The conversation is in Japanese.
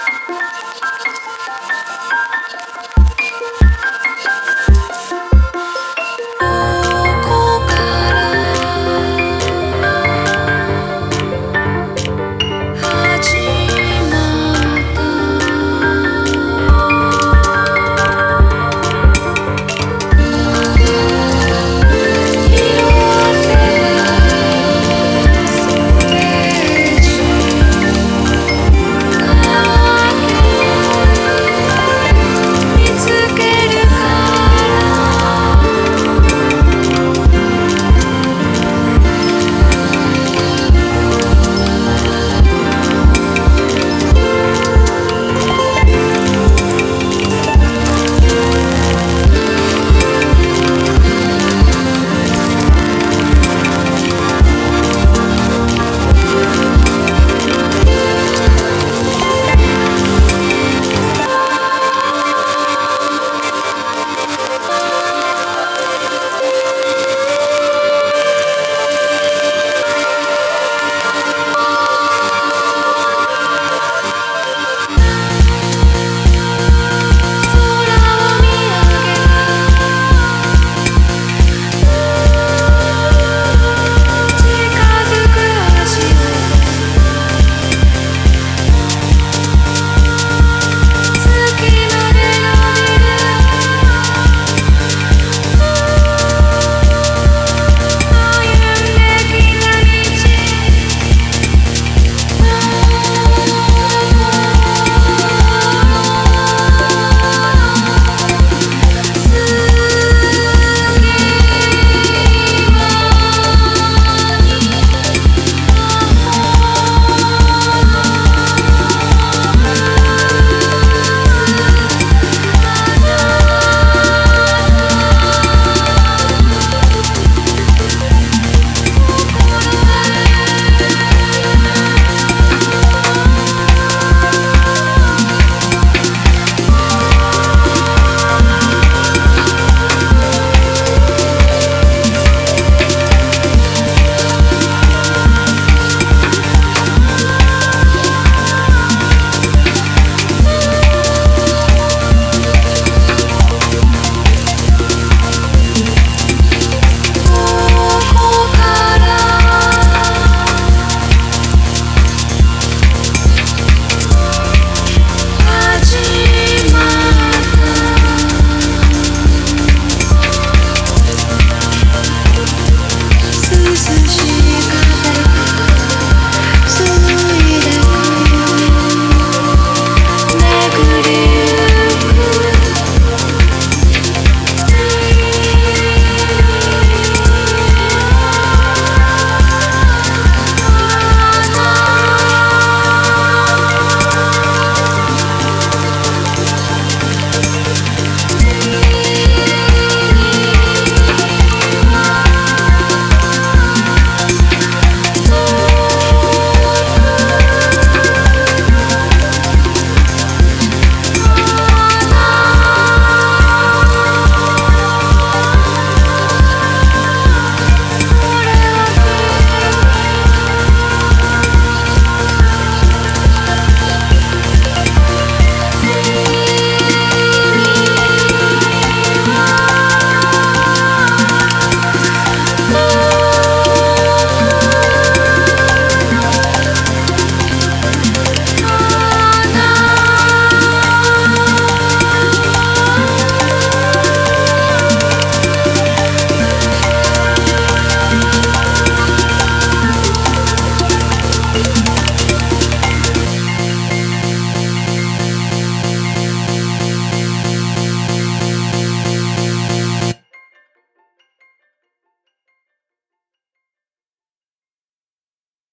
す